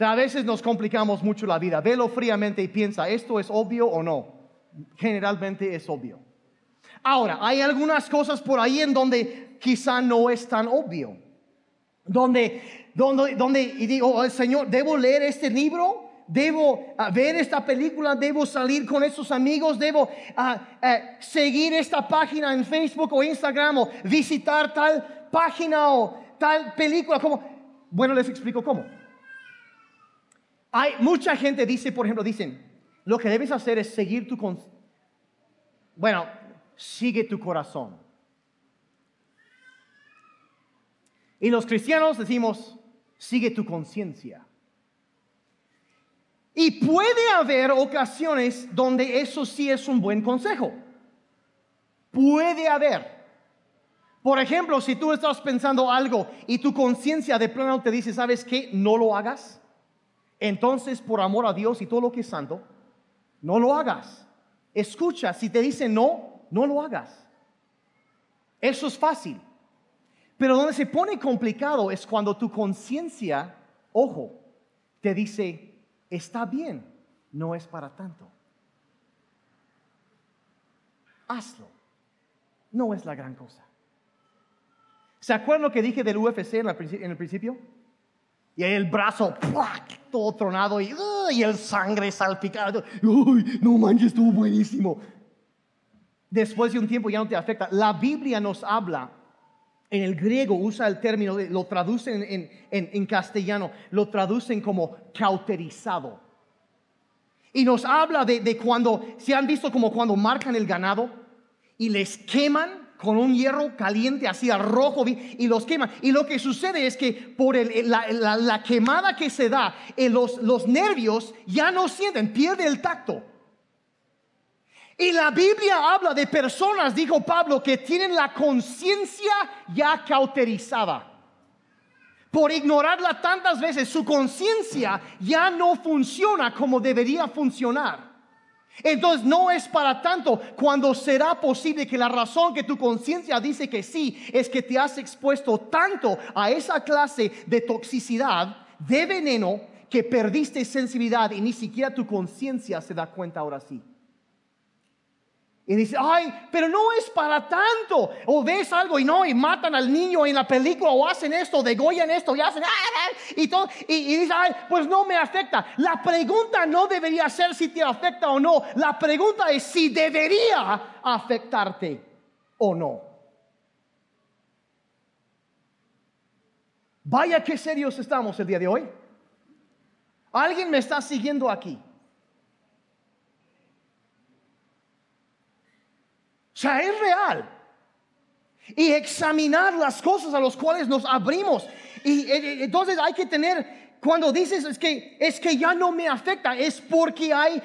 sea, a veces nos complicamos mucho la vida. Velo fríamente y piensa, ¿esto es obvio o no? Generalmente es obvio. Ahora, hay algunas cosas por ahí en donde quizá no es tan obvio. Donde, donde, donde y digo, oh, Señor, ¿debo leer este libro? ¿Debo ah, ver esta película? ¿Debo salir con esos amigos? ¿Debo ah, eh, seguir esta página en Facebook o Instagram o visitar tal página o tal película? ¿Cómo? Bueno, les explico cómo. Hay mucha gente dice, por ejemplo, dicen, lo que debes hacer es seguir tu bueno, sigue tu corazón. Y los cristianos decimos, sigue tu conciencia. Y puede haber ocasiones donde eso sí es un buen consejo. Puede haber. Por ejemplo, si tú estás pensando algo y tu conciencia de plano te dice, ¿sabes qué? No lo hagas. Entonces, por amor a Dios y todo lo que es santo, no lo hagas. Escucha, si te dice no, no lo hagas. Eso es fácil. Pero donde se pone complicado es cuando tu conciencia, ojo, te dice, está bien, no es para tanto. Hazlo. No es la gran cosa. ¿Se acuerdan lo que dije del UFC en el principio? Y ahí el brazo, todo tronado y, el sangre salpicado. Uy, no manches, estuvo buenísimo. Después de un tiempo ya no te afecta. La Biblia nos habla, en el griego usa el término, lo traducen en, en castellano, lo traducen como cauterizado. Y nos habla de, de cuando, se han visto como cuando marcan el ganado y les queman con un hierro caliente así a rojo y los queman. Y lo que sucede es que por la, quemada que se da, en los, los nervios ya no sienten, pierde el tacto. Y la Biblia habla de personas, dijo Pablo, que tienen la conciencia ya cauterizada. Por ignorarla tantas veces, su conciencia ya no funciona como debería funcionar. Entonces no es para tanto cuando será posible que la razón que tu conciencia dice que sí es que te has expuesto tanto a esa clase de toxicidad, de veneno, que perdiste sensibilidad y ni siquiera tu conciencia se da cuenta ahora sí. Y dice, ay, pero no es para tanto. O ves algo y no, y matan al niño en la película, o hacen esto, degollan esto, y hacen, y todo. Y, y dice, ay, pues no me afecta. La pregunta no debería ser si te afecta o no. La pregunta es si debería afectarte o no. Vaya qué serios estamos el día de hoy. ¿Alguien me está siguiendo aquí? Sea, es real. Y examinar las cosas a las cuales nos abrimos. Y eh, eh, entonces hay que tener, cuando dices es que, es que ya no me afecta, es porque hay,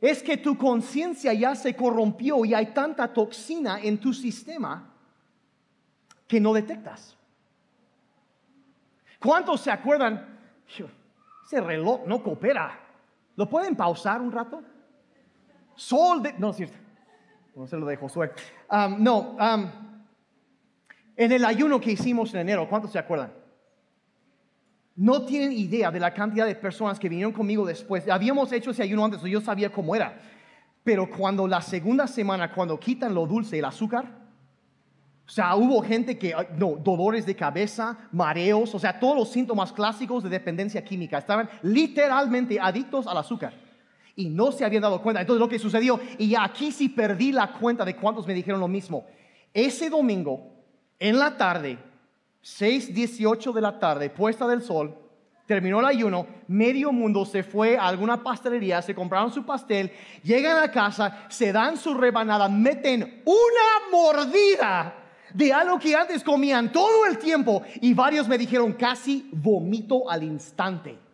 es que tu conciencia ya se corrompió y hay tanta toxina en tu sistema que no detectas. ¿Cuántos se acuerdan? Ese reloj no coopera. ¿Lo pueden pausar un rato? Sol de... No, es cierto. No sé lo de Josué. No, en el ayuno que hicimos en enero, ¿cuántos se acuerdan? No tienen idea de la cantidad de personas que vinieron conmigo después. Habíamos hecho ese ayuno antes, yo sabía cómo era. Pero cuando la segunda semana, cuando quitan lo dulce, el azúcar, o sea, hubo gente que, no, dolores de cabeza, mareos, o sea, todos los síntomas clásicos de dependencia química. Estaban literalmente adictos al azúcar y no se habían dado cuenta. Entonces lo que sucedió, y aquí sí perdí la cuenta de cuántos me dijeron lo mismo. Ese domingo, en la tarde, 6, 18 de la tarde, puesta del sol, terminó el ayuno, medio mundo se fue a alguna pastelería, se compraron su pastel, llegan a casa, se dan su rebanada, meten una mordida de algo que antes comían todo el tiempo y varios me dijeron casi vomito al instante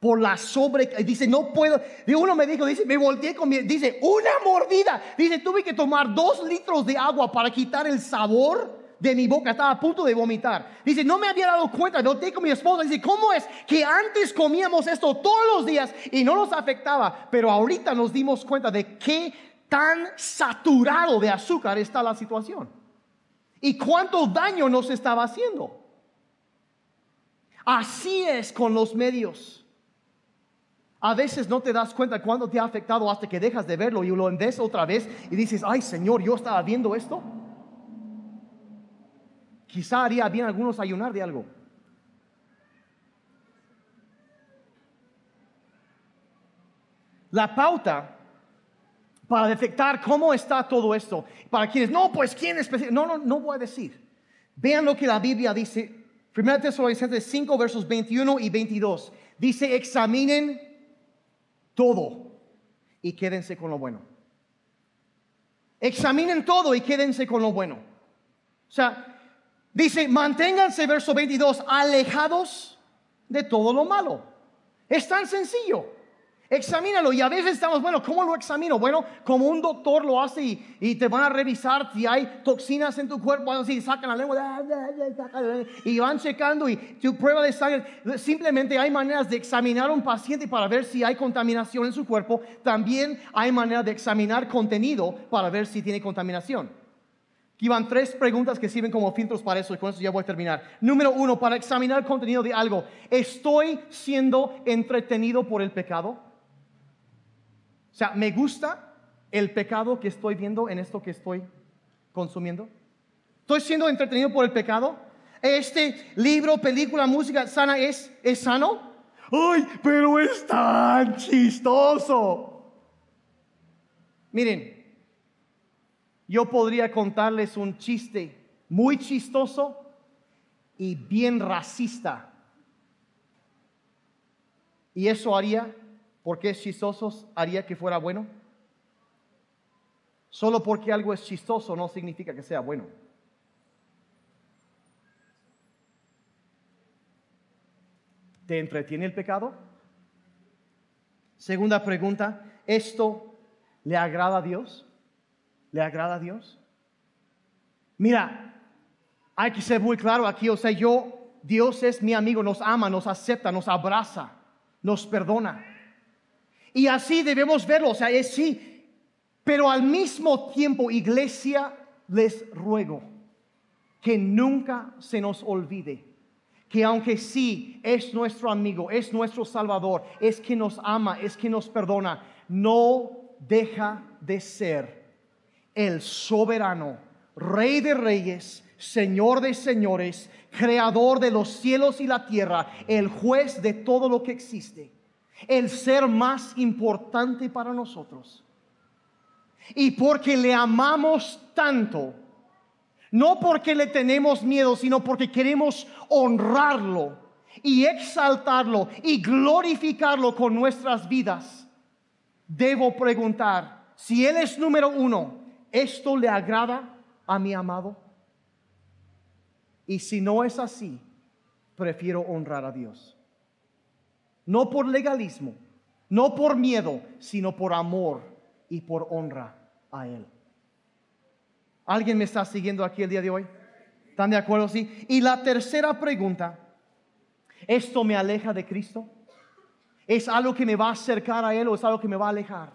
por la sobre, dice, no puedo, de uno me dijo, dice, me volteé con mi, dice, una mordida, dice, tuve que tomar dos litros de agua para quitar el sabor de mi boca, estaba a punto de vomitar. Dice, no me había dado cuenta, volteé con mi esposa, dice, ¿cómo es que antes comíamos esto todos los días y no nos afectaba, pero ahorita nos dimos cuenta de qué tan saturado de azúcar está la situación? Y cuánto daño nos estaba haciendo. Así es con los medios. A veces no te das cuenta cuando te ha afectado hasta que dejas de verlo y lo ves otra vez y dices, ay Señor, yo estaba viendo esto. Quizá haría bien algunos ayunar de algo. La pauta para detectar cómo está todo esto, para quienes, no, pues quién es no, no, no voy a decir. Vean lo que la Biblia dice, 1 Tesalonicenses 5, versos 21 y 22. Dice, examinen todo y quédense con lo bueno. Examinen todo y quédense con lo bueno. O sea, dice, manténganse, verso 22, alejados de todo lo malo. Es tan sencillo. Examínalo y a veces estamos, bueno, ¿cómo lo examino? Bueno, como un doctor lo hace y, te van a revisar si hay toxinas en tu cuerpo, así sacan la lengua y van checando y tu prueba de sangre. Simplemente hay maneras de examinar a un paciente para ver si hay contaminación en su cuerpo. También hay maneras de examinar contenido para ver si tiene contaminación. Aquí van tres preguntas que sirven como filtros para eso y con eso ya voy a terminar. Número uno, para examinar contenido de algo. ¿Estoy siendo entretenido por el pecado? Sea, ¿me gusta el pecado que estoy viendo en esto que estoy consumiendo? ¿Estoy siendo entretenido por el pecado? ¿Este libro, película, música sana es, es sano? ¡Ay, pero es tan chistoso! Miren, yo podría contarles un chiste muy chistoso y bien racista. Y eso haría porque es chistoso haría que fuera bueno? Solo porque algo es chistoso no significa que sea bueno. ¿Te entretiene el pecado? Segunda pregunta, ¿esto le agrada a Dios? ¿Le agrada a Dios? Mira, hay que ser muy claro aquí, o sea, yo, Dios es mi amigo, nos ama, nos acepta, nos abraza, nos perdona. Y así debemos verlo, o sea, es sí. Pero al mismo tiempo, iglesia, les ruego que nunca se nos olvide que aunque sí es nuestro amigo, es nuestro salvador, es que nos ama, es que nos perdona, no deja de ser el soberano, rey de reyes, señor de señores, creador de los cielos y la tierra, el juez de todo lo que existe, el ser más importante para nosotros. Y porque le amamos tanto, no porque le tenemos miedo, sino porque queremos honrarlo y exaltarlo y glorificarlo con nuestras vidas. Debo preguntar, si Él es número uno, ¿esto le agrada a mi amado? Y si no es así, prefiero honrar a Dios. No por legalismo, no por miedo, sino por amor y por honra a Él. ¿Alguien me está siguiendo aquí el día de hoy? ¿Están de acuerdo? Sí. Y la tercera pregunta, ¿esto me aleja de Cristo? ¿Es algo que me va a acercar a Él o es algo que me va a alejar?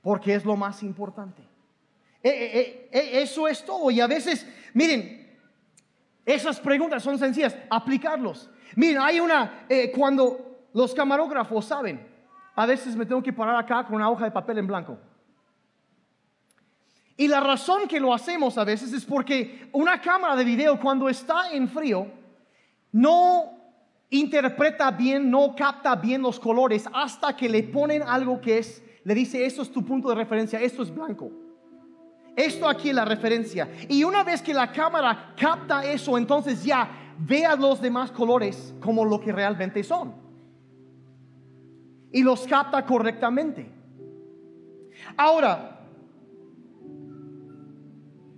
Porque es lo más importante. Eh, eh, eh, eso es todo. Y a veces, miren, esas preguntas son sencillas, aplicarlos. Miren, hay una, cuando los camarógrafos saben, a veces me tengo que parar acá con una hoja de papel en blanco. Y la razón que lo hacemos a veces es porque una cámara de video cuando está en frío no interpreta bien, no capta bien los colores hasta que le ponen algo que es, le dice, esto es tu punto de referencia, esto es blanco. Esto aquí es la referencia. Y una vez que la cámara capta eso, entonces ya vea los demás colores como lo que realmente son. Y los capta correctamente. Ahora,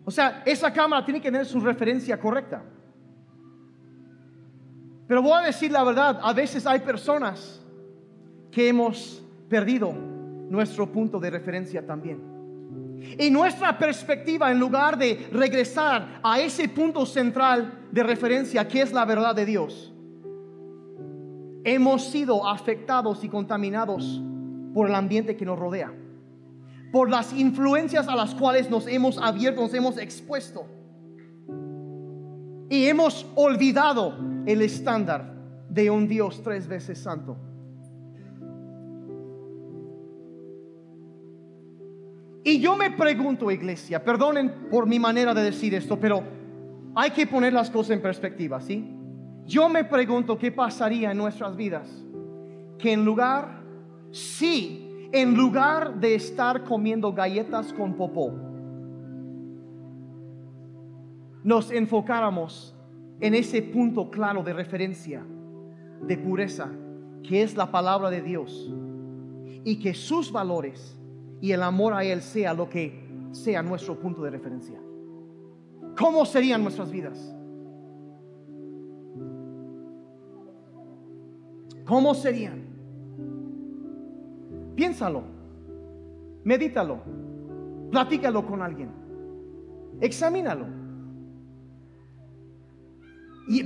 o sea, esa cámara tiene que tener su referencia correcta. Pero voy a decir la verdad, a veces hay personas que hemos perdido nuestro punto de referencia también. Y nuestra perspectiva, en lugar de regresar a ese punto central de referencia que es la verdad de Dios, hemos sido afectados y contaminados por el ambiente que nos rodea por las influencias a las cuales nos hemos abierto, nos hemos expuesto. Y hemos olvidado el estándar de un Dios tres veces santo. Y yo me pregunto, iglesia, perdonen por mi manera de decir esto, pero hay que poner las cosas en perspectiva, ¿sí? Yo me pregunto qué pasaría en nuestras vidas, que en lugar, sí, en lugar de estar comiendo galletas con popó, nos enfocáramos en ese punto claro de referencia, de pureza, que es la palabra de Dios, y que sus valores y el amor a Él sea lo que sea nuestro punto de referencia. ¿Cómo serían nuestras vidas? ¿Cómo serían? Piénsalo, medítalo, platícalo con alguien, examínalo.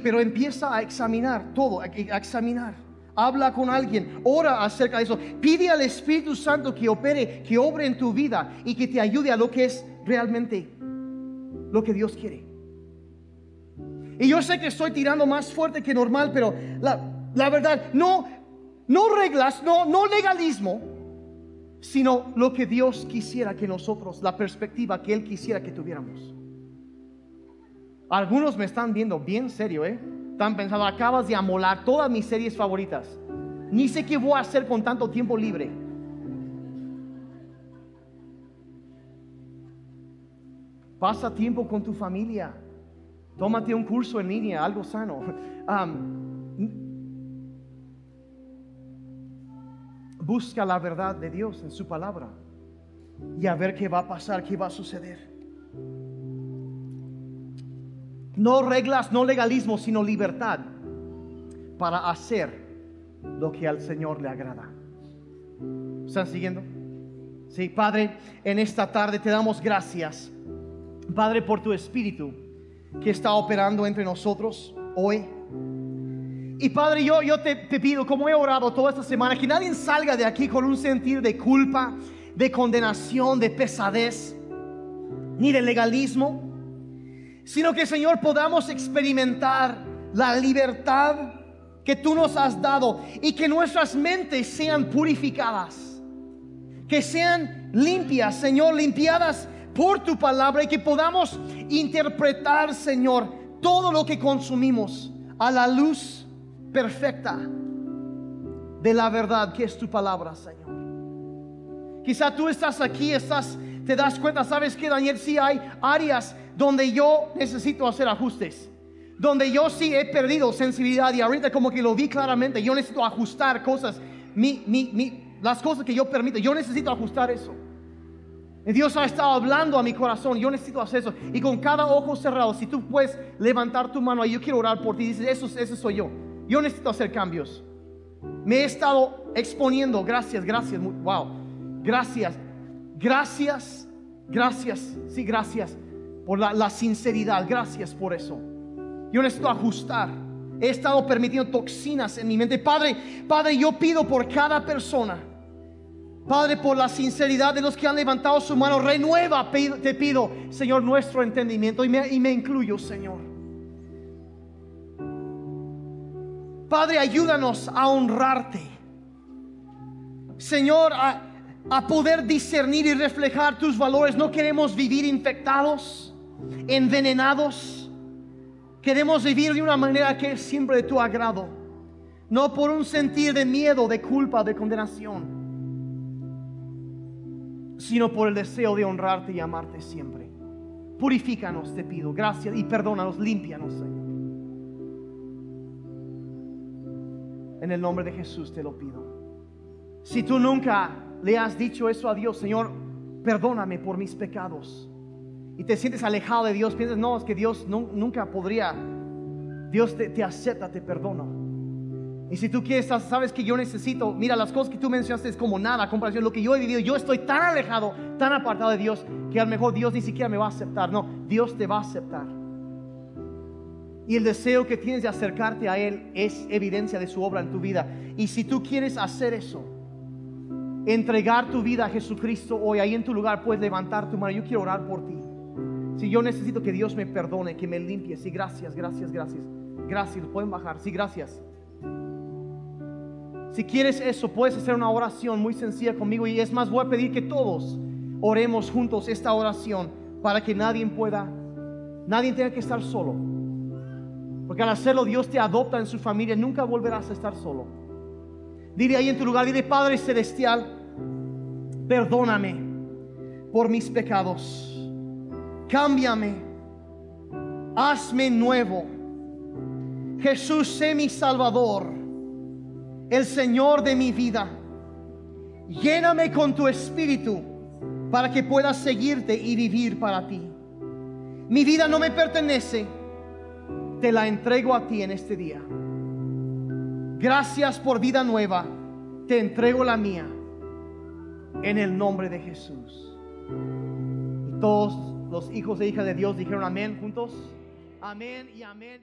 Pero empieza a examinar todo, a, examinar. Habla con alguien, ora acerca de eso. Pide al Espíritu Santo que opere, que obre en tu vida y que te ayude a lo que es realmente lo que Dios quiere. Y yo sé que estoy tirando más fuerte que normal, pero la, la verdad, no, no reglas, no, no legalismo, sino lo que Dios quisiera que nosotros, la perspectiva que Él quisiera que tuviéramos. Algunos me están viendo bien serio, ¿eh? Están pensando, acabas de amolar todas mis series favoritas. Ni sé qué voy a hacer con tanto tiempo libre. Pasa tiempo con tu familia. Tómate un curso en línea, algo sano. busca la verdad de Dios en su palabra y a ver qué va a pasar, qué va a suceder. No reglas, no legalismo, sino libertad para hacer lo que al Señor le agrada. ¿Están siguiendo? Sí, Padre, en esta tarde te damos gracias, Padre, por tu Espíritu que está operando entre nosotros hoy. Y Padre, yo, yo te, te, pido, como he orado toda esta semana, que nadie salga de aquí con un sentir de culpa, de condenación, de pesadez, ni de legalismo, sino que Señor podamos experimentar la libertad que tú nos has dado y que nuestras mentes sean purificadas, que sean limpias, Señor, limpiadas por tu palabra y que podamos interpretar, Señor, todo lo que consumimos a la luz perfecta de la verdad que es tu palabra, Señor. Quizá tú estás aquí, estás, te das cuenta, sabes que Daniel, sí hay áreas donde yo necesito hacer ajustes donde yo sí he perdido sensibilidad y ahorita como que lo vi claramente, yo necesito ajustar cosas, mi, las cosas que yo permito, yo necesito ajustar eso. Dios ha estado hablando a mi corazón, yo necesito hacer eso. Y con cada ojo cerrado, si tú puedes levantar tu mano yo quiero orar por ti, dices, eso, eso soy yo. Yo necesito hacer cambios. Me he estado exponiendo, gracias, gracias, wow, gracias, gracias, gracias, sí, gracias por la, sinceridad, gracias por eso. Yo necesito ajustar. He estado permitiendo toxinas en mi mente. Padre, Padre, yo pido por cada persona. Padre, por la sinceridad de los que han levantado su mano, renueva, te pido, Señor, nuestro entendimiento y me, incluyo, Señor. Padre, ayúdanos a honrarte. Señor, a poder discernir y reflejar tus valores. No queremos vivir infectados, envenenados Queremos vivir de una manera que es siempre de tu agrado, no por un sentir de miedo, de culpa, de condenación, sino por el deseo de honrarte y amarte siempre. Purifícanos, te pido, gracias y perdónanos, límpianos, Señor. En el nombre de Jesús te lo pido. Si tú nunca le has dicho eso a Dios, Señor, perdóname por mis pecados y te sientes alejado de Dios, piensas, no, es que Dios nunca podría. Dios te, acepta, te perdono. Y si tú quieres, sabes que yo necesito, mira, las cosas que tú mencionaste es como nada, comparación, lo que yo he vivido, yo estoy tan alejado, tan apartado de Dios, que a lo mejor Dios ni siquiera me va a aceptar. No, Dios te va a aceptar. Y el deseo que tienes de acercarte a Él es evidencia de su obra en tu vida. Y si tú quieres hacer eso, entregar tu vida a Jesucristo hoy, ahí en tu lugar, puedes levantar tu mano. Yo quiero orar por ti. Si yo necesito que Dios me perdone, que me limpie. Sí, gracias, gracias, gracias. Gracias, pueden bajar. Sí, gracias. Si quieres eso, puedes hacer una oración muy sencilla conmigo. Y es más, voy a pedir que todos oremos juntos esta oración para que nadie pueda, nadie tenga que estar solo. Porque al hacerlo, Dios te adopta en su familia. Nunca volverás a estar solo. Dile ahí en tu lugar, dile Padre Celestial, perdóname por mis pecados cámbiame, hazme nuevo. Jesús, sé mi Salvador, el Señor de mi vida. Lléname con tu espíritu para que pueda seguirte y vivir para ti. Mi vida no me pertenece, te la entrego a ti en este día. Gracias por vida nueva, te entrego la mía en el nombre de Jesús. Y todos los hijos e hijas de Dios dijeron amén juntos. Amén y amén.